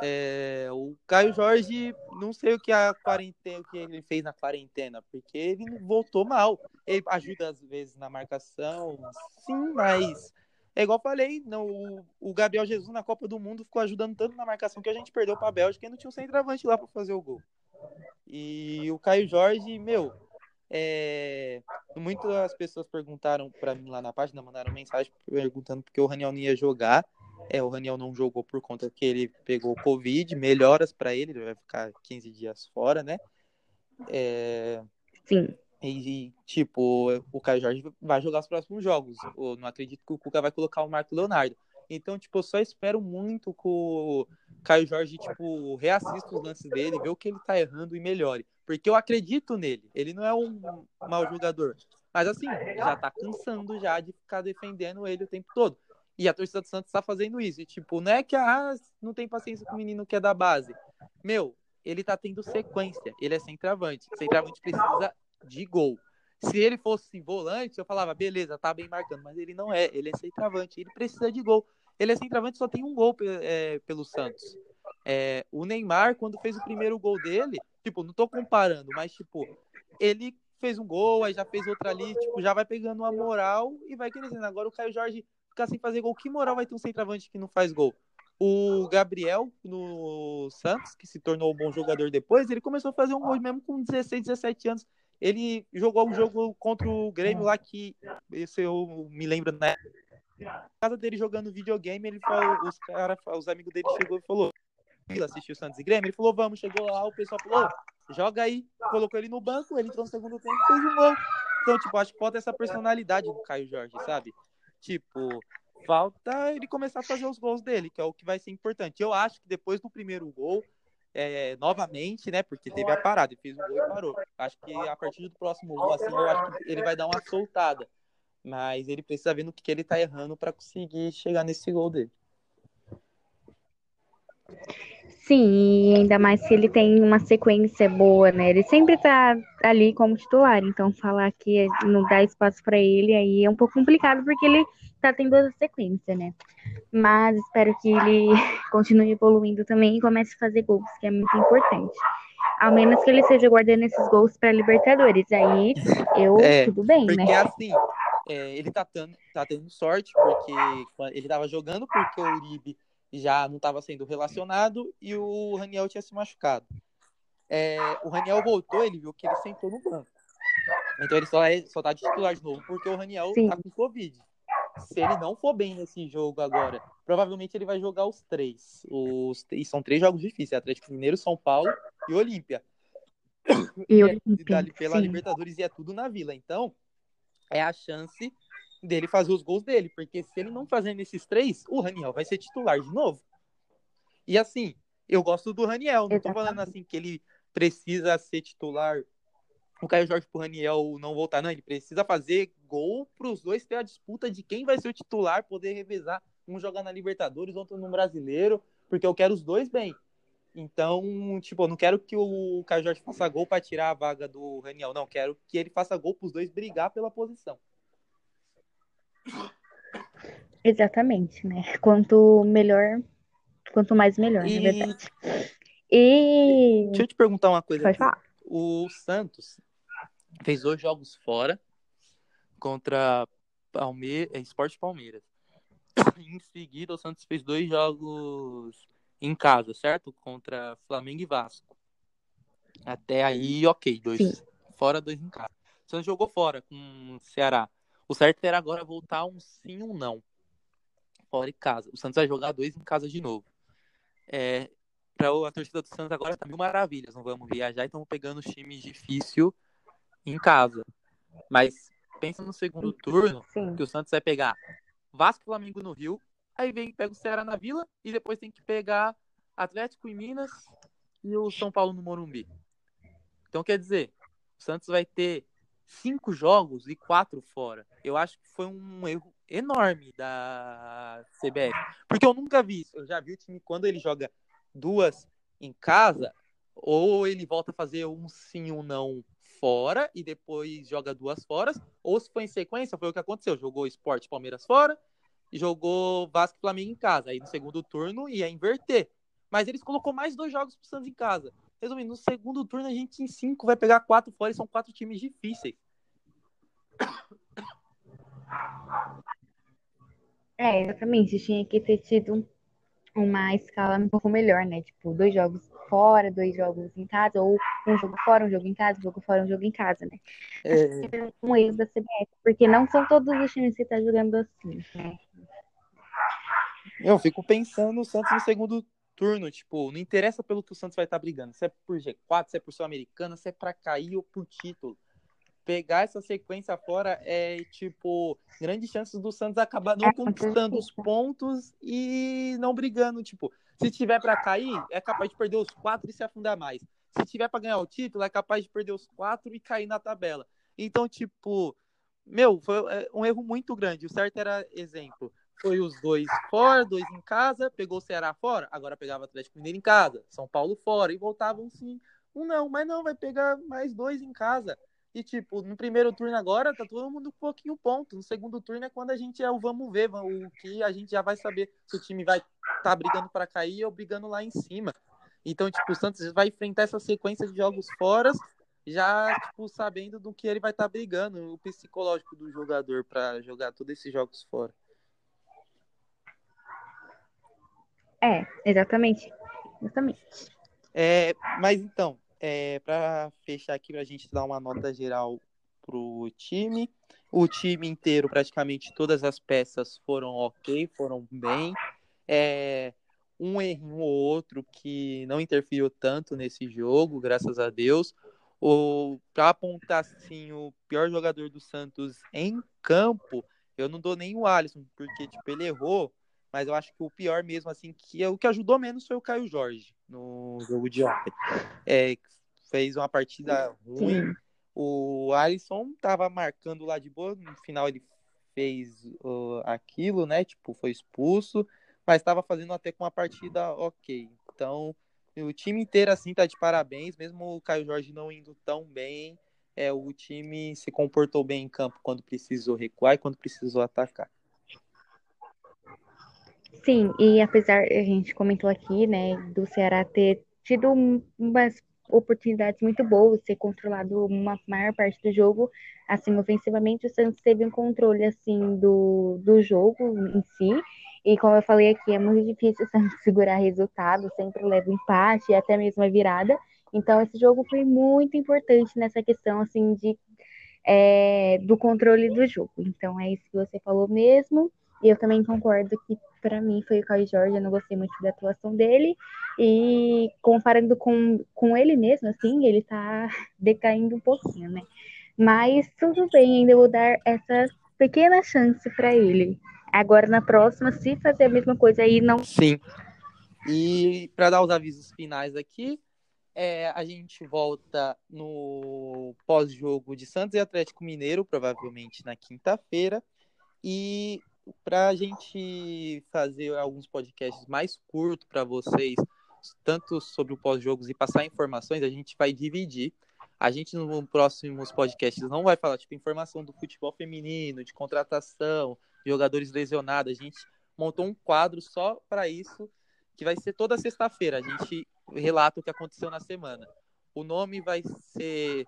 É, o Caio Jorge, não sei o que a quarentena, o que ele fez na quarentena, porque ele voltou mal. Ele ajuda às vezes na marcação, sim, mas é igual eu falei, não, o Gabriel Jesus na Copa do Mundo ficou ajudando tanto na marcação que a gente perdeu para a Bélgica e não tinha um centroavante lá para fazer o gol. E o Caio Jorge, meu, é... muitas pessoas perguntaram para mim lá na página, mandaram mensagem perguntando porque o Raniel não ia jogar. É, o Raniel não jogou por conta que ele pegou Covid, melhoras para ele, ele vai ficar 15 dias fora, né? É... Sim. E, tipo, o Caio Jorge vai jogar os próximos jogos. Eu não acredito que o Cuca vai colocar o Marco Leonardo. Então, tipo, eu só espero muito que o Caio Jorge, tipo, reassista os lances dele, vê o que ele tá errando e melhore. Porque eu acredito nele. Ele não é um mau jogador. Mas, assim, já tá cansando já de ficar defendendo ele o tempo todo. E a torcida do Santos tá fazendo isso. E, tipo, não é que ah, não tem paciência com o menino que é da base. Meu, ele tá tendo sequência. Ele é centroavante. Centroavante precisa de gol. Se ele fosse volante, eu falava, beleza, tá bem marcando, mas ele não é, ele é centroavante, ele precisa de gol. Ele é centroavante, só tem um gol é, pelo Santos. É, o Neymar, quando fez o primeiro gol dele, tipo, não tô comparando, mas tipo, ele fez um gol, aí já fez outra ali, tipo, já vai pegando uma moral e vai crescendo. Agora o Caio Jorge ficar sem fazer gol, que moral vai ter um centroavante que não faz gol? O Gabriel, no Santos, que se tornou um bom jogador depois, ele começou a fazer um gol mesmo com 16, 17 anos. Ele jogou um jogo contra o Grêmio lá que, se eu me lembro, né? Na casa dele jogando videogame, ele falou, os cara, os amigos dele chegou e falou, assistiu Santos e Grêmio, ele falou, vamos, chegou lá, o pessoal falou, joga aí, colocou ele no banco, ele entrou no segundo tempo e fez um gol. Então, tipo, acho que falta essa personalidade do Caio Jorge, sabe? Tipo, falta ele começar a fazer os gols dele, que é o que vai ser importante. Eu acho que depois do primeiro gol, é, novamente, né? Porque teve a parada, ele fez um gol e parou. Acho que a partir do próximo gol, assim, eu acho que ele vai dar uma soltada. Mas ele precisa ver no que, que ele tá errando para conseguir chegar nesse gol dele. Sim, e ainda mais se ele tem uma sequência boa, né? Ele sempre tá ali como titular, então falar que não dá espaço para ele aí é um pouco complicado porque ele tá tendo essa sequência, né? Mas espero que ele <laughs> continue evoluindo também e comece a fazer gols, que é muito importante. Ao menos que ele seja guardando esses gols para Libertadores. Aí eu, é, tudo bem, porque, né? Porque assim, é, ele tá tendo, tá tendo sorte, porque ele tava jogando porque o Uribe já não estava sendo relacionado e o Raniel tinha se machucado. É, o Raniel voltou, ele viu que ele sentou no banco. Então ele só, é, só tá de titular de novo porque o Raniel Sim. tá com Covid. Se ele não for bem nesse jogo agora, provavelmente ele vai jogar os três. Os, e são três jogos difíceis: Atlético Mineiro, São Paulo e Olímpia. E Olímpia. pela Sim. Libertadores e é tudo na vila. Então, é a chance dele fazer os gols dele, porque se ele não fazer nesses três, o Raniel vai ser titular de novo. E assim, eu gosto do Raniel, não tô falando assim que ele precisa ser titular. O Caio Jorge pro Raniel não voltar, não, ele precisa fazer gol pros dois ter a disputa de quem vai ser o titular, poder revezar, um jogar na Libertadores, outro no Brasileiro, porque eu quero os dois bem. Então, tipo, eu não quero que o Caio Jorge faça gol para tirar a vaga do Raniel, não, quero que ele faça gol pros dois brigar pela posição. Exatamente, né? Quanto melhor, quanto mais melhor, e... na verdade. E. Deixa eu te perguntar uma coisa. Pode aqui. falar. O Santos fez dois jogos fora contra Palme... É, Esporte Palmeiras. <coughs> Em seguida, o Santos fez dois jogos em casa, certo? Contra Flamengo e Vasco. Até aí, ok. Dois Sim. fora, dois em casa. O Santos jogou fora com o Ceará. O certo era agora voltar um sim ou um não. Fora em casa. O Santos vai jogar dois em casa de novo. É, para a torcida do Santos agora tá mil maravilhas. Não vamos viajar e estamos pegando os times difícil em casa. Mas pensa no segundo turno Sim. que o Santos vai pegar Vasco Flamengo no Rio, aí vem pega o Ceará na Vila e depois tem que pegar Atlético em Minas e o São Paulo no Morumbi. Então quer dizer, o Santos vai ter cinco jogos e quatro fora. Eu acho que foi um erro enorme da CBF. Porque eu nunca vi isso. Eu já vi o time quando ele joga duas em casa, ou ele volta a fazer um sim, um não fora e depois joga duas fora, ou se foi em sequência, foi o que aconteceu. Jogou Esporte Palmeiras fora e jogou Vasco e Flamengo em casa. Aí no segundo turno ia inverter. Mas eles colocou mais dois jogos pro Santos em casa. Resumindo, no segundo turno a gente em cinco vai pegar quatro fora e são quatro times difíceis. É, exatamente. Tinha que ter tido uma escala um pouco melhor, né? Tipo, dois jogos fora, dois jogos em casa, ou um jogo fora, um jogo em casa, um jogo fora, um jogo em casa, né? É... um erro da CBF, porque não são todos os times que estão tá jogando assim, né? Eu fico pensando no Santos no segundo turno, tipo, não interessa pelo que o Santos vai estar tá brigando, se é por G4, se é por Sul-Americana, se é para cair ou por título pegar essa sequência fora é, tipo, grandes chances do Santos acabar não conquistando os pontos e não brigando. Tipo, se tiver para cair, é capaz de perder os quatro e se afundar mais. Se tiver para ganhar o título, é capaz de perder os quatro e cair na tabela. Então, tipo, meu, foi é, um erro muito grande. O certo era exemplo. Foi os dois fora, dois em casa, pegou o Ceará fora, agora pegava o Atlético Mineiro em casa, São Paulo fora, e voltavam sim. Um não, mas não, vai pegar mais dois em casa. E, tipo, no primeiro turno agora, tá todo mundo com pouquinho ponto. No segundo turno é quando a gente é o vamos ver, o que a gente já vai saber se o time vai tá brigando para cair ou brigando lá em cima. Então, tipo, o Santos vai enfrentar essa sequência de jogos fora, já, tipo, sabendo do que ele vai estar tá brigando, o psicológico do jogador para jogar todos esses jogos fora. É, exatamente. Exatamente. É, mas então, é, para fechar aqui, para a gente dar uma nota geral pro time. O time inteiro, praticamente todas as peças foram ok, foram bem. É, um erro ou outro que não interferiu tanto nesse jogo, graças a Deus. Para apontar assim, o pior jogador do Santos em campo, eu não dou nem o Alisson, porque tipo, ele errou, mas eu acho que o pior mesmo, assim, que o que ajudou menos foi o Caio Jorge no jogo de ontem. É, fez uma partida ruim. O Alisson tava marcando lá de boa, no final ele fez uh, aquilo, né? Tipo, foi expulso, mas estava fazendo até com uma partida ok. Então, o time inteiro assim tá de parabéns, mesmo o Caio Jorge não indo tão bem, é o time se comportou bem em campo quando precisou recuar e quando precisou atacar. Sim, e apesar, a gente comentou aqui, né, do Ceará ter tido umas oportunidades muito boas, ter controlado uma maior parte do jogo, assim, ofensivamente, o Santos teve um controle, assim, do, do jogo em si, e como eu falei aqui, é muito difícil o Santos <laughs> segurar resultado, sempre leva empate, até mesmo a virada, então esse jogo foi muito importante nessa questão, assim, de é, do controle do jogo, então é isso que você falou mesmo, e eu também concordo que, para mim, foi o Caio Jorge, eu não gostei muito da atuação dele. E comparando com, com ele mesmo, assim, ele tá <laughs> decaindo um pouquinho, né? Mas tudo bem, ainda vou dar essa pequena chance para ele. Agora, na próxima, se fazer a mesma coisa aí, não. Sim. E para dar os avisos finais aqui, é, a gente volta no pós-jogo de Santos e Atlético Mineiro, provavelmente na quinta-feira. E para a gente fazer alguns podcasts mais curtos para vocês, tanto sobre o pós-jogos e passar informações, a gente vai dividir. A gente, nos próximos podcasts, não vai falar, tipo, informação do futebol feminino, de contratação, jogadores lesionados. A gente montou um quadro só para isso, que vai ser toda sexta-feira. A gente relata o que aconteceu na semana. O nome vai ser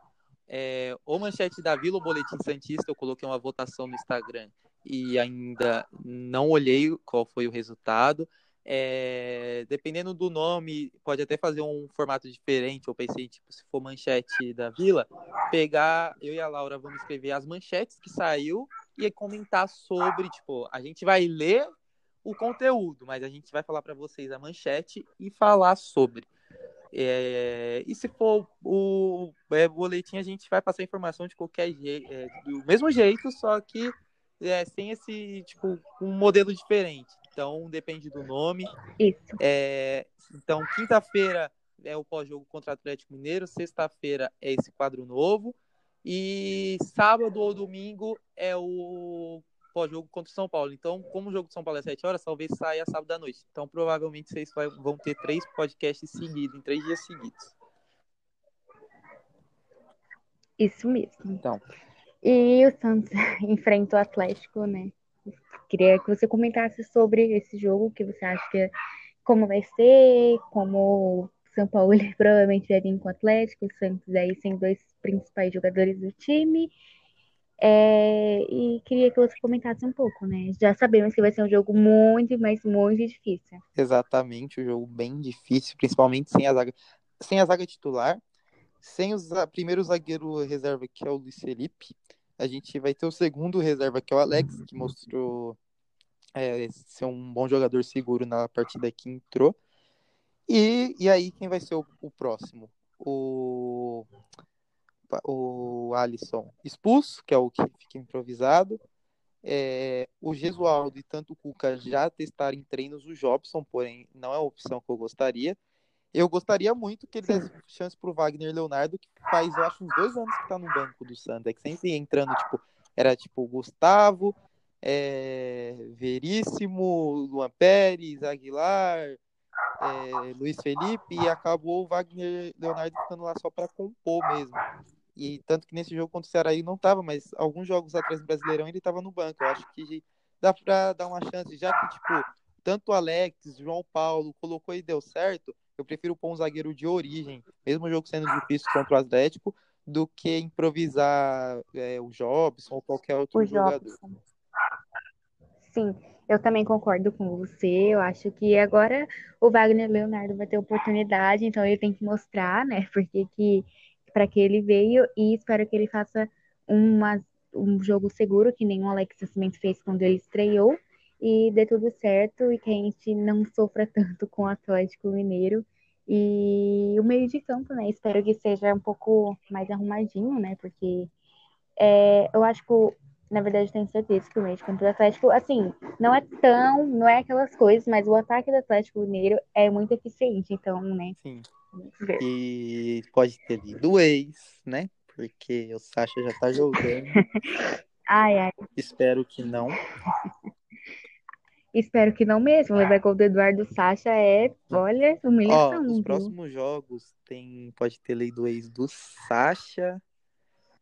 é, Manchete da Vila ou Boletim Santista. Eu coloquei uma votação no Instagram e ainda não olhei qual foi o resultado. É, dependendo do nome, pode até fazer um formato diferente. Eu pensei, tipo, se for manchete da Vila, pegar, eu e a Laura vamos escrever as manchetes que saiu e comentar sobre, tipo, a gente vai ler o conteúdo, mas a gente vai falar para vocês a manchete e falar sobre. É, e se for o é, boletim, a gente vai passar informação de qualquer jeito, é, do mesmo jeito, só que é, sem esse, tipo, um modelo diferente. Então, depende do nome. Isso. É, então, quinta-feira é o pós-jogo contra o Atlético Mineiro, sexta-feira é esse quadro novo, e sábado ou domingo é o pós-jogo contra o São Paulo. Então, como o jogo de São Paulo é 7 horas, talvez saia sábado à noite. Então, provavelmente vocês vão ter três podcasts seguidos, em três dias seguidos. Isso mesmo. Então, e o Santos <laughs> enfrenta o Atlético, né? Queria que você comentasse sobre esse jogo, que você acha que é, como vai ser, como o São Paulo <laughs> provavelmente vai vir com o Atlético, o Santos aí sem dois principais jogadores do time. É, e queria que você comentasse um pouco, né? Já sabemos que vai ser um jogo muito, mas muito difícil. Exatamente, um jogo bem difícil, principalmente sem a zaga, sem a zaga titular, sem o primeiro zagueiro reserva, que é o Luiz Felipe. A gente vai ter o segundo reserva, que é o Alex, que mostrou é, ser um bom jogador seguro na partida que entrou. E, e aí, quem vai ser o, o próximo? O o Alisson expulso, que é o que fica improvisado. É, o Gesualdo e tanto o Cuca já testaram em treinos o Jobson, porém não é a opção que eu gostaria. Eu gostaria muito que ele desse chance pro Wagner Leonardo, que faz, eu acho, uns dois anos que tá no banco do Santos. É que sempre entrando, tipo, era tipo Gustavo, é, Veríssimo, Luan Pérez, Aguilar, é, Luiz Felipe, e acabou o Wagner Leonardo ficando lá só para compor mesmo. E tanto que nesse jogo contra o Ceará ele não tava, mas alguns jogos atrás do Brasileirão ele tava no banco. Eu acho que dá pra dar uma chance, já que, tipo, tanto o Alex, João Paulo colocou e deu certo, eu prefiro pôr um zagueiro de origem, mesmo o jogo sendo difícil contra o Atlético, do que improvisar é, o Jobson ou qualquer outro o jogador. Jobson. Sim, eu também concordo com você. Eu acho que agora o Wagner Leonardo vai ter oportunidade, então ele tem que mostrar, né? <laughs> Porque que para que ele veio e espero que ele faça uma, um jogo seguro, que nem o Alex Nascimento fez quando ele estreou, e dê tudo certo e que a gente não sofra tanto com o Atlético Mineiro. E o meio de campo, né? Espero que seja um pouco mais arrumadinho, né? Porque é, eu acho que, na verdade, tenho certeza que o meio de campo do Atlético, assim, não é tão, não é aquelas coisas, mas o ataque do Atlético Mineiro é muito eficiente, então, né? Sim. E pode ter lido ex, né? Porque o Sasha já tá jogando. <laughs> ai, ai. Espero que não. Espero que não mesmo. Levar gol do Eduardo Sacha é, olha, humilhação. Ó, os próximos jogos tem, pode ter lei do ex do Sacha,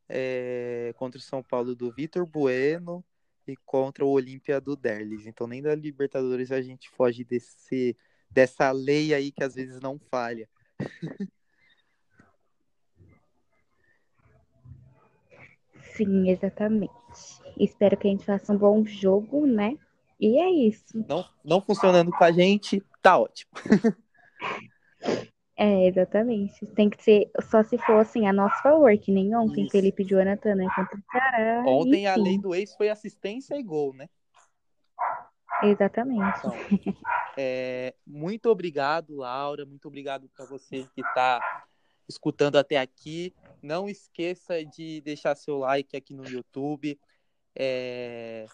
é, contra o São Paulo do Vitor Bueno e contra o Olímpia do Derlis. Então nem da Libertadores a gente foge desse, dessa lei aí que às vezes não falha. <laughs> Sim, exatamente. Espero que a gente faça um bom jogo, né? E é isso. Não, não funcionando com a gente, tá ótimo. É, exatamente. Tem que ser só se for assim, a nosso favor, que nem ontem, Isso. Felipe e Jonathan, né? Contra o Ceará. Ontem a lei do ex foi assistência e gol, né? Exatamente. Então, é, muito obrigado, Laura. Muito obrigado para você que está escutando até aqui. Não esqueça de deixar seu like aqui no YouTube. É,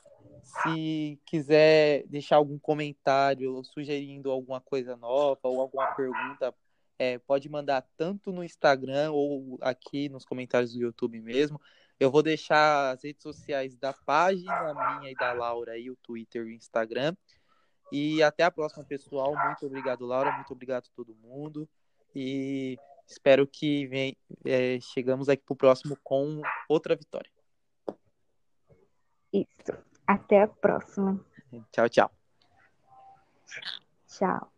se quiser deixar algum comentário sugerindo alguma coisa nova ou alguma pergunta, é, pode mandar tanto no Instagram ou aqui nos comentários do YouTube mesmo. Eu vou deixar as redes sociais da página minha e da Laura aí, o Twitter e o Instagram. E até a próxima, pessoal. Muito obrigado, Laura. Muito obrigado a todo mundo. E espero que vem, é, chegamos aqui para o próximo com outra vitória. Isso. Até a próxima. Tchau, tchau. Tchau.